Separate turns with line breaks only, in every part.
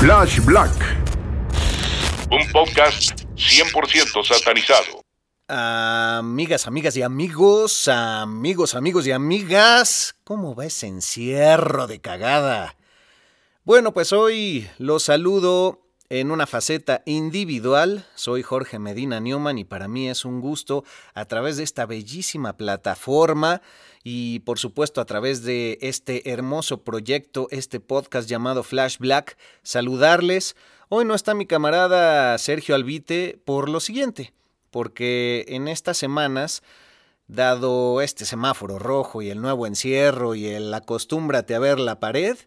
Flash Black. Un podcast 100% satanizado.
Amigas, amigas y amigos, amigos, amigos y amigas, ¿cómo va ese encierro de cagada? Bueno, pues hoy los saludo en una faceta individual. Soy Jorge Medina Newman y para mí es un gusto a través de esta bellísima plataforma y por supuesto a través de este hermoso proyecto, este podcast llamado Flash Black, saludarles. Hoy no está mi camarada Sergio Albite por lo siguiente, porque en estas semanas dado este semáforo rojo y el nuevo encierro y el acostúmbrate a ver la pared,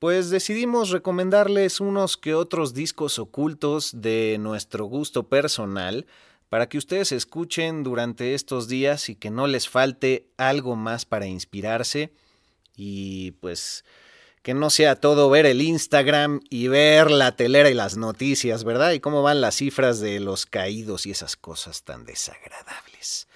pues decidimos recomendarles unos que otros discos ocultos de nuestro gusto personal para que ustedes escuchen durante estos días y que no les falte algo más para inspirarse y pues que no sea todo ver el Instagram y ver la telera y las noticias, ¿verdad? Y cómo van las cifras de los caídos y esas cosas tan desagradables.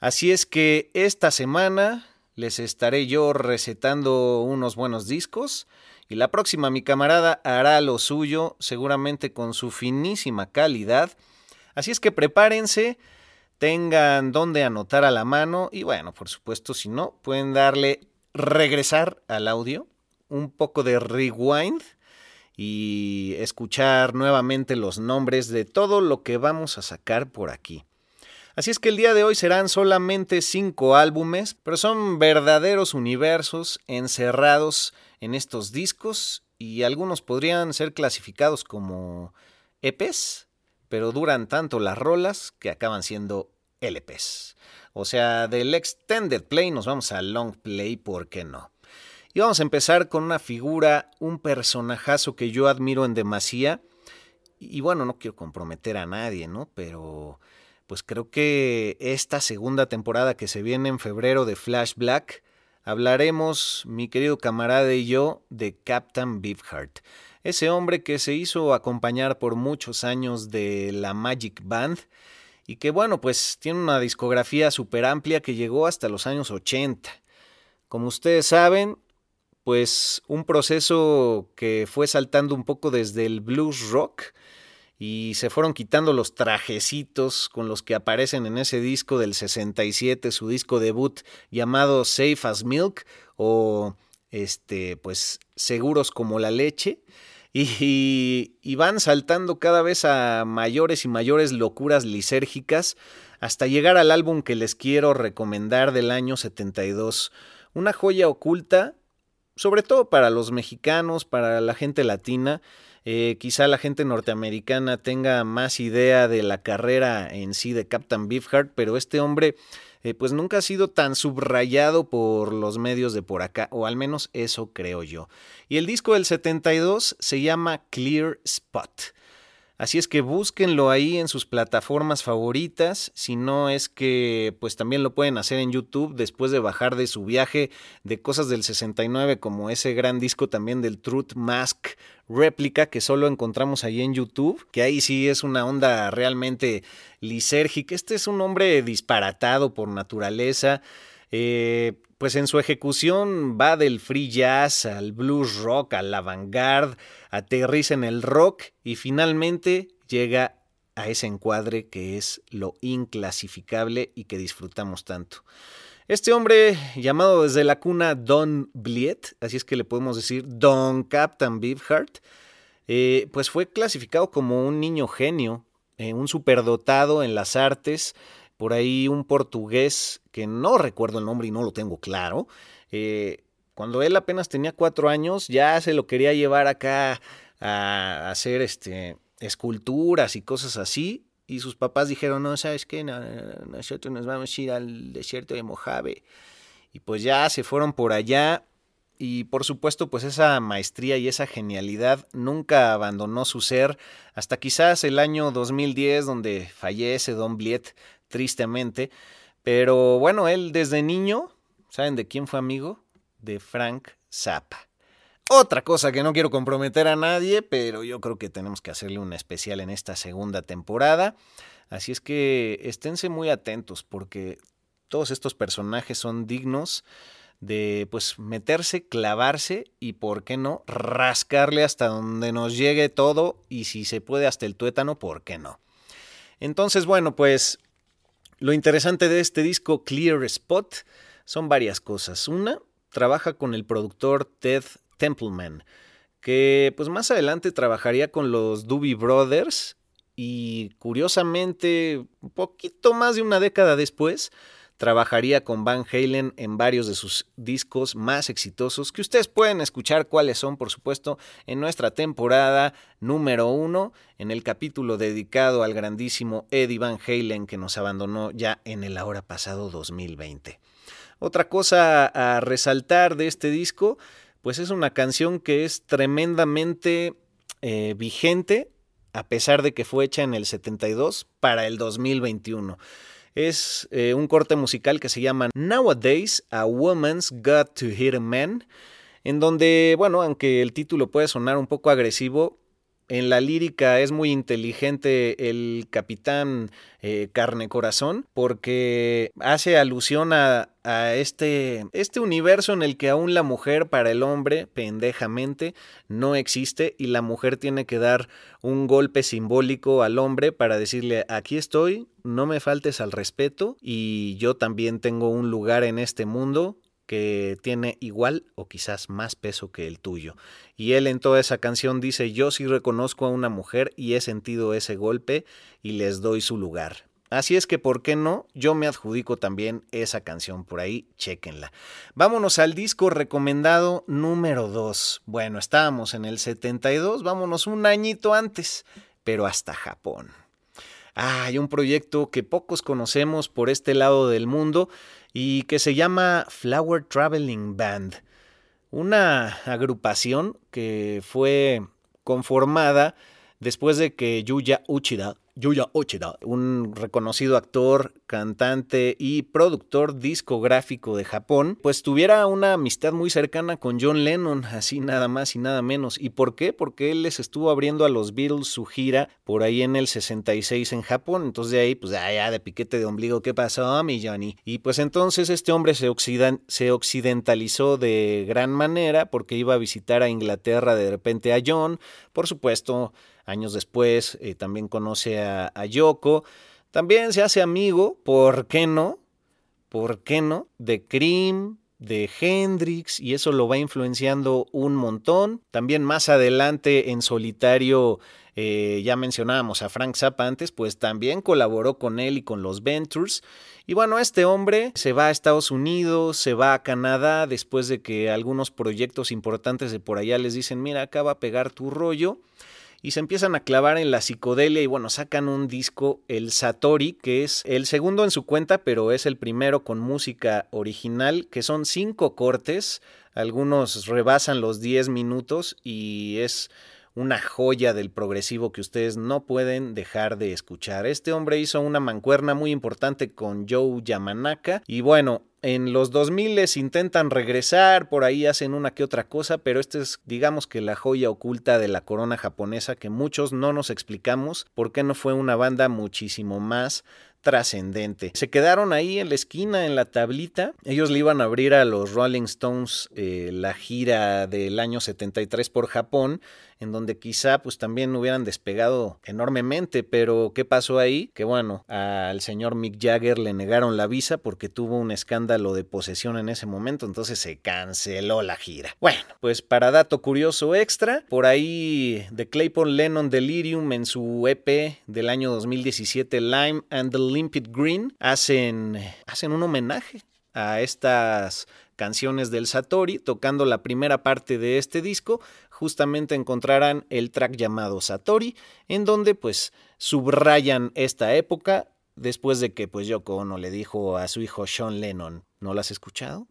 Así es que esta semana les estaré yo recetando unos buenos discos y la próxima mi camarada hará lo suyo, seguramente con su finísima calidad. Así es que prepárense, tengan donde anotar a la mano y bueno, por supuesto, si no, pueden darle regresar al audio, un poco de rewind y escuchar nuevamente los nombres de todo lo que vamos a sacar por aquí. Así es que el día de hoy serán solamente cinco álbumes, pero son verdaderos universos encerrados en estos discos y algunos podrían ser clasificados como EPs, pero duran tanto las rolas que acaban siendo LPs. O sea, del Extended Play nos vamos al Long Play, ¿por qué no? Y vamos a empezar con una figura, un personajazo que yo admiro en demasía. Y bueno, no quiero comprometer a nadie, ¿no? Pero pues creo que esta segunda temporada que se viene en febrero de Flash Black, hablaremos, mi querido camarada y yo, de Captain Beefheart. Ese hombre que se hizo acompañar por muchos años de la Magic Band y que bueno, pues tiene una discografía súper amplia que llegó hasta los años 80. Como ustedes saben, pues un proceso que fue saltando un poco desde el blues rock y se fueron quitando los trajecitos con los que aparecen en ese disco del 67, su disco debut llamado Safe as Milk o este pues seguros como la leche. Y, y, van saltando cada vez a mayores y mayores locuras lisérgicas hasta llegar al álbum que les quiero recomendar del año 72. Una joya oculta sobre todo para los mexicanos, para la gente latina, eh, quizá la gente norteamericana tenga más idea de la carrera en sí de Captain Beefheart, pero este hombre eh, pues nunca ha sido tan subrayado por los medios de por acá, o al menos eso creo yo. Y el disco del 72 se llama Clear Spot. Así es que búsquenlo ahí en sus plataformas favoritas, si no es que pues también lo pueden hacer en YouTube después de bajar de su viaje de cosas del 69 como ese gran disco también del Truth Mask réplica que solo encontramos ahí en YouTube, que ahí sí es una onda realmente lisérgica. Este es un hombre disparatado por naturaleza. Eh, pues en su ejecución va del free jazz al blues rock, al avant-garde, aterriza en el rock y finalmente llega a ese encuadre que es lo inclasificable y que disfrutamos tanto. Este hombre, llamado desde la cuna Don Bliet, así es que le podemos decir Don Captain Beefheart, eh, pues fue clasificado como un niño genio, eh, un superdotado en las artes, por ahí un portugués que no recuerdo el nombre y no lo tengo claro. Eh, cuando él apenas tenía cuatro años, ya se lo quería llevar acá a hacer este, esculturas y cosas así. Y sus papás dijeron, no, ¿sabes qué? nosotros nos vamos a ir al desierto de Mojave. Y pues ya se fueron por allá. Y por supuesto, pues esa maestría y esa genialidad nunca abandonó su ser hasta quizás el año 2010, donde fallece Don Bliet tristemente. Pero bueno, él desde niño, ¿saben de quién fue amigo? De Frank Zappa. Otra cosa que no quiero comprometer a nadie, pero yo creo que tenemos que hacerle un especial en esta segunda temporada. Así es que esténse muy atentos porque todos estos personajes son dignos de pues meterse, clavarse y por qué no rascarle hasta donde nos llegue todo y si se puede hasta el tuétano, ¿por qué no? Entonces, bueno, pues lo interesante de este disco Clear Spot son varias cosas. Una, trabaja con el productor Ted Templeman, que pues más adelante trabajaría con los Doobie Brothers y curiosamente, un poquito más de una década después, Trabajaría con Van Halen en varios de sus discos más exitosos, que ustedes pueden escuchar cuáles son, por supuesto, en nuestra temporada número uno, en el capítulo dedicado al grandísimo Eddie Van Halen que nos abandonó ya en el ahora pasado 2020. Otra cosa a resaltar de este disco, pues es una canción que es tremendamente eh, vigente, a pesar de que fue hecha en el 72 para el 2021 es eh, un corte musical que se llama Nowadays a Woman's Got to Hit a Man, en donde, bueno, aunque el título puede sonar un poco agresivo, en la lírica es muy inteligente el capitán eh, Carne Corazón porque hace alusión a, a, este, este universo en el que aún la mujer para el hombre, pendejamente, no existe y la mujer tiene que dar un golpe simbólico al hombre para decirle aquí estoy, no me faltes al respeto y yo también tengo un lugar en este mundo que tiene igual o quizás más peso que el tuyo. Y él en toda esa canción dice, yo sí reconozco a una mujer y he sentido ese golpe y les doy su lugar. Así es que, ¿por qué no? Yo me adjudico también esa canción por ahí, chequenla. Vámonos al disco recomendado número 2. Bueno, estábamos en el 72, vámonos un añito antes, pero hasta Japón. hay un proyecto que pocos conocemos por este lado del mundo y que se llama Flower Traveling Band. Una agrupación que fue conformada después de que Yuya Uchida Yuya Ochida, un reconocido actor, cantante y productor discográfico de Japón, pues tuviera una amistad muy cercana con John Lennon, así nada más y nada menos. ¿Y por qué? Porque él les estuvo abriendo a los Beatles su gira por ahí en el 66 en Japón. Entonces de ahí, pues ya de piquete de ombligo, ¿qué pasó, mi Johnny? Y pues entonces este hombre se occidentalizó de gran manera porque iba a visitar a Inglaterra de repente a John, por supuesto Años después eh, también conoce a, Yoko. También se hace amigo, ¿por qué no? ¿Por qué no? De Cream, de Hendrix y eso lo va influenciando un montón. También más adelante en solitario eh, ya mencionábamos a Frank Zappa antes, pues también colaboró con él y con los Ventures. Y bueno, este hombre se va a Estados Unidos, se va a Canadá después de que algunos proyectos importantes de por allá les dicen, mira, acá va a pegar tu rollo y se empiezan a clavar en la psicodelia y bueno, sacan un disco, el Satori, que es el segundo en su cuenta, pero es el primero con música original, que son cinco cortes, algunos rebasan los 10 minutos y es una joya del progresivo que ustedes no pueden dejar de escuchar. Este hombre hizo una mancuerna muy importante con Joe Yamanaka y bueno, en los 2000 les intentan regresar, por ahí hacen una que otra cosa, pero esta es, digamos que la joya oculta de la corona japonesa que muchos no nos explicamos por qué no fue una banda muchísimo más trascendente. Se quedaron ahí en la esquina, en la tablita. Ellos le iban a abrir a los Rolling Stones eh, la gira del año 73 por Japón en donde quizá pues también hubieran despegado enormemente, pero ¿qué pasó ahí? Que bueno, al señor Mick Jagger le negaron la visa porque tuvo un escándalo de posesión en ese momento, entonces se canceló la gira. Bueno, pues para dato curioso extra, por ahí de Claypool Lennon Delirium en su EP del año 2017 Lime and the Limpid Green hacen, hacen un homenaje a estas canciones del Satori, tocando la primera parte de este disco, justamente encontrarán el track llamado Satori, en donde pues subrayan esta época después de que pues Yoko Ono le dijo a su hijo Sean Lennon, ¿no lo has escuchado?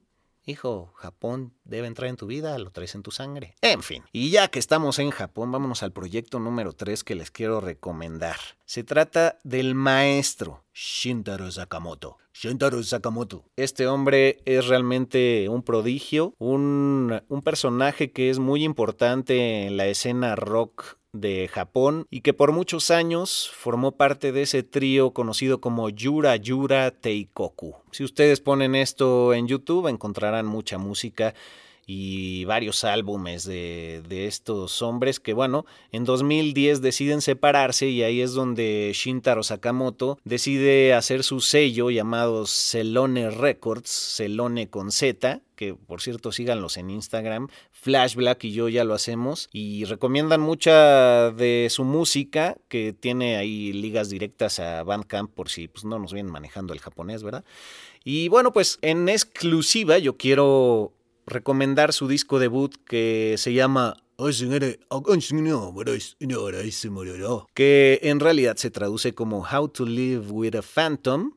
Hijo, Japón debe entrar en tu vida, lo traes en tu sangre. En fin, y ya que estamos en Japón, vámonos al proyecto número 3 que les quiero recomendar. Se trata del maestro Shintaro Sakamoto. Shintaro Sakamoto. Este hombre es realmente un prodigio, un, un personaje que es muy importante en la escena rock de Japón y que por muchos años formó parte de ese trío conocido como Yura Yura Teikoku. Si ustedes ponen esto en YouTube encontrarán mucha música y varios álbumes de, de, estos hombres que bueno, en 2010 deciden separarse y ahí es donde Shintaro Sakamoto decide hacer su sello llamado Celone Records, Celone con Z, que por cierto síganlos en Instagram, Flash Black y yo ya lo hacemos y recomiendan mucha de su música que tiene ahí ligas directas a Bandcamp por si pues, no nos vienen manejando el japonés, ¿verdad? Y bueno, pues en exclusiva yo quiero recomendar su disco debut que se llama que en realidad se traduce como How to Live with a Phantom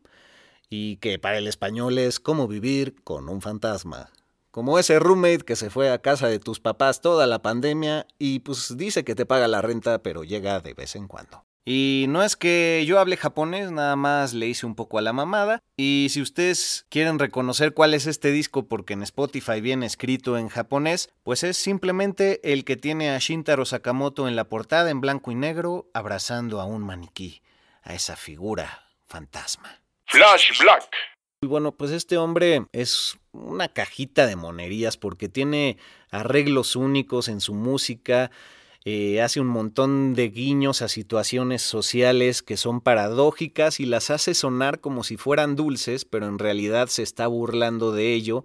y que para el español es Cómo vivir con un fantasma. Como ese roommate que se fue a casa de tus papás toda la pandemia y pues dice que te paga la renta pero llega de vez en cuando. Y no es que yo hable japonés, nada más le hice un poco a la mamada. Y si ustedes quieren reconocer cuál es este disco porque en Spotify viene escrito en japonés, pues es simplemente el que tiene a Shintaro Sakamoto en la portada en blanco y negro abrazando a un maniquí, a esa figura fantasma.
Flash Black.
Y bueno, pues este hombre es una cajita de monerías porque tiene arreglos únicos en su música, eh, hace un montón de guiños a situaciones sociales que son paradójicas y las hace sonar como si fueran dulces, pero en realidad se está burlando de ello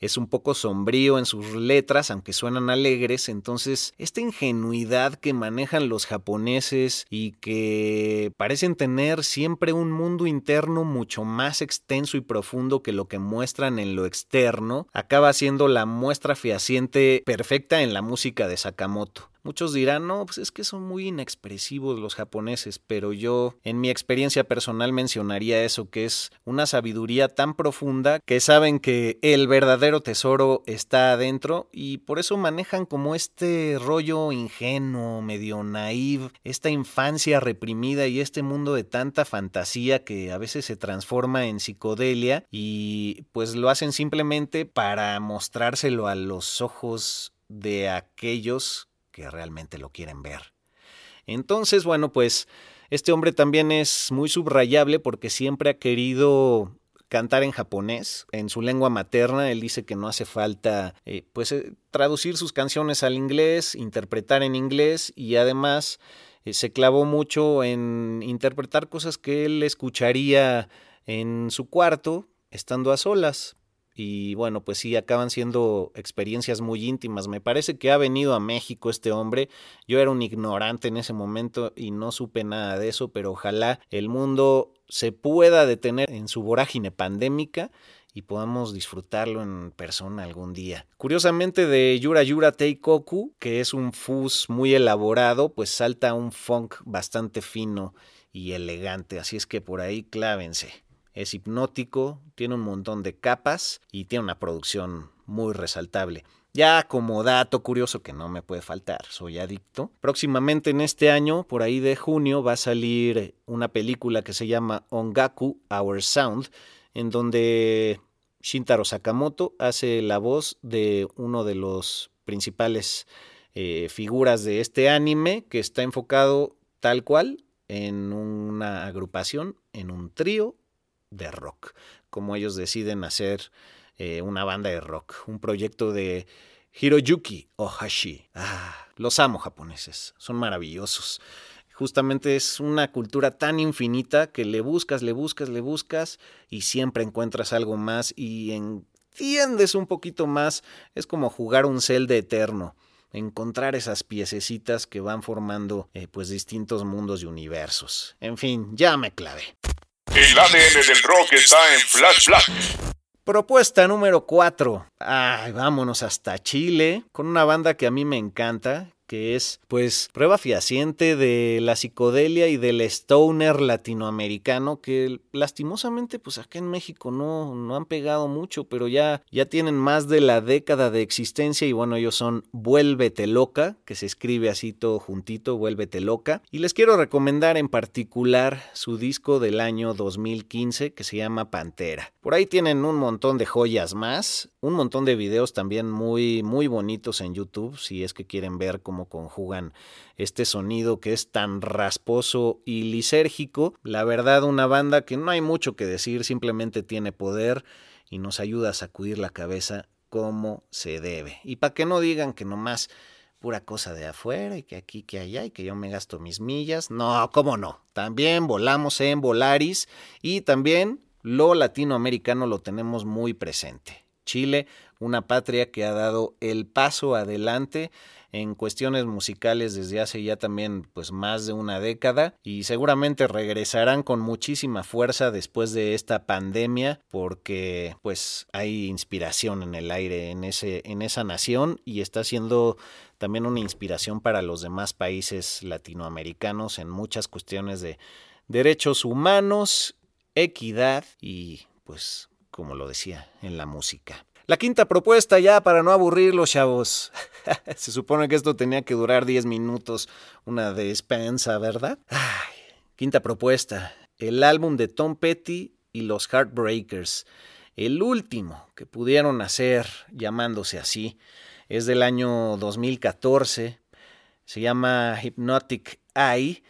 es un poco sombrío en sus letras, aunque suenan alegres, entonces esta ingenuidad que manejan los japoneses y que parecen tener siempre un mundo interno mucho más extenso y profundo que lo que muestran en lo externo, acaba siendo la muestra fehaciente perfecta en la música de Sakamoto. Muchos dirán, no, pues es que son muy inexpresivos los japoneses, pero yo en mi experiencia personal mencionaría eso, que es una sabiduría tan profunda que saben que el verdadero tesoro está adentro y por eso manejan como este rollo ingenuo, medio naive, esta infancia reprimida y este mundo de tanta fantasía que a veces se transforma en psicodelia y pues lo hacen simplemente para mostrárselo a los ojos de aquellos que realmente lo quieren ver. Entonces, bueno, pues este hombre también es muy subrayable porque siempre ha querido cantar en japonés, en su lengua materna. Él dice que no hace falta, eh, pues, eh, traducir sus canciones al inglés, interpretar en inglés y además eh, se clavó mucho en interpretar cosas que él escucharía en su cuarto, estando a solas y bueno, pues sí, acaban siendo experiencias muy íntimas. Me parece que ha venido a México este hombre. Yo era un ignorante en ese momento y no supe nada de eso, pero ojalá el mundo se pueda detener en su vorágine pandémica y podamos disfrutarlo en persona algún día. Curiosamente de Yura Yura Teikoku, que es un fuzz muy elaborado, pues salta un funk bastante fino y elegante, así es que por ahí clávense es hipnótico, tiene un montón de capas y tiene una producción muy resaltable. Ya como dato curioso que no me puede faltar, soy adicto. Próximamente en este año, por ahí de junio, va a salir una película que se llama Ongaku, Our Sound, en donde Shintaro Sakamoto hace la voz de uno de los principales eh, figuras de este anime que está enfocado tal cual en una agrupación, en un trío de rock, como ellos deciden hacer eh, una banda de rock, un proyecto de Hiroyuki Ohashi. Ah, los amo japoneses, son maravillosos. Justamente es una cultura tan infinita que le buscas, le buscas, le buscas y siempre encuentras algo más y entiendes un poquito más. Es como jugar un de eterno encontrar esas piececitas que van formando eh, pues distintos mundos y universos. En fin, ya me clavé.
El ADN del rock está en Flash Black.
Propuesta número 4. Ay, vámonos hasta Chile con una banda que a mí me encanta, que es pues prueba fehaciente de la psicodelia y del stoner latinoamericano que lastimosamente pues acá en México no, no han pegado mucho, pero ya, ya tienen más de la década de existencia y bueno, ellos son Vuélvete Loca, que se escribe así todo juntito, Vuélvete Loca, y les quiero recomendar en particular su disco del año 2015 que se llama Pantera. Por ahí tienen un montón de joyas más, un montón de videos también muy muy bonitos en YouTube si es que quieren ver cómo conjugan este sonido que es tan rasposo y lisérgico. La verdad, una banda que no hay mucho que decir, simplemente tiene poder y nos ayuda a sacudir la cabeza como se debe. Y para que no digan que nomás pura cosa de afuera y que aquí, que allá y que yo me gasto mis millas. No, cómo no. También volamos en Volaris y también lo latinoamericano lo tenemos muy presente. Chile, una patria que ha dado el paso adelante en cuestiones musicales desde hace ya también pues más de una década y seguramente regresarán con muchísima fuerza después de esta pandemia porque pues hay inspiración en el aire en ese en esa nación y está siendo también una inspiración para los demás países latinoamericanos en muchas cuestiones de derechos humanos, equidad y pues como lo decía en la música. La quinta propuesta ya para no aburrir los chavos. Se supone que esto tenía que durar 10 minutos, una despensa, ¿verdad? quinta propuesta. El álbum de Tom Petty y los Heartbreakers. El último que pudieron hacer llamándose así. Es del año 2014. Se llama Hypnotic Eye.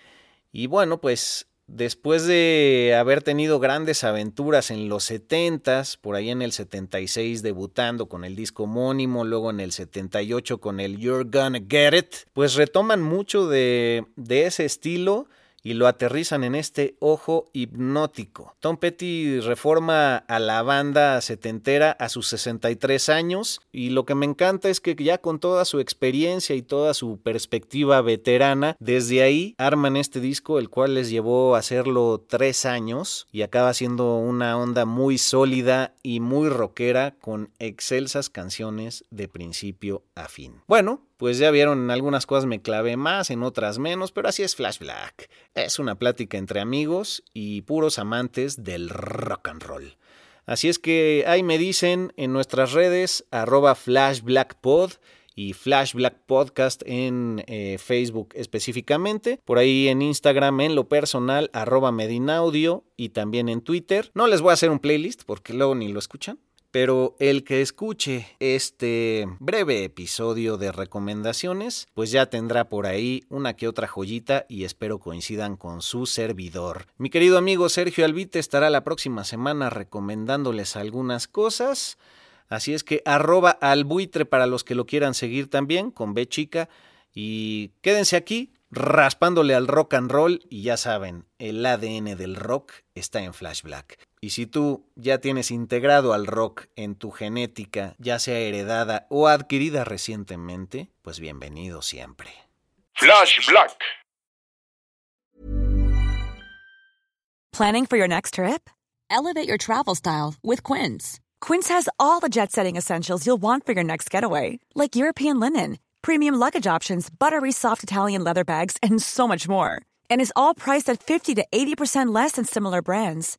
Y bueno, pues Después de haber tenido grandes aventuras en los 70 por ahí en el 76 debutando con el disco homónimo, luego en el 78 con el You're Gonna Get It, pues retoman mucho de, de ese estilo y lo aterrizan en este ojo hipnótico. Tom Petty reforma a la banda setentera a sus 63 años y lo que me encanta es que ya con toda su experiencia y toda su perspectiva veterana, desde ahí arman este disco, el cual les llevó a hacerlo tres años y acaba siendo una onda muy sólida y muy rockera con excelsas canciones de principio a fin. Bueno, pues ya vieron, en algunas cosas me clavé más, en otras menos, pero así es Flash Black. Es una plática entre amigos y puros amantes del rock and roll. Así es que ahí me dicen en nuestras redes, arroba flashblackpod y Flash Black Podcast en eh, Facebook específicamente. Por ahí en Instagram en lo personal, arroba Medinaudio y también en Twitter. No les voy a hacer un playlist porque luego ni lo escuchan. Pero el que escuche este breve episodio de recomendaciones, pues ya tendrá por ahí una que otra joyita y espero coincidan con su servidor. Mi querido amigo Sergio Albite estará la próxima semana recomendándoles algunas cosas. Así es que arroba al buitre para los que lo quieran seguir también, con B chica. Y quédense aquí raspándole al rock and roll y ya saben, el ADN del rock está en Flash Black. Y si tú ya tienes integrado al rock en tu genética, ya sea heredada o adquirida recientemente, pues bienvenido siempre.
Flash Black.
Planning for your next trip?
Elevate your travel style with Quince.
Quince has all the jet setting essentials you'll want for your next getaway, like European linen, premium luggage options, buttery soft Italian leather bags, and so much more. And is all priced at 50 to 80% less than similar brands.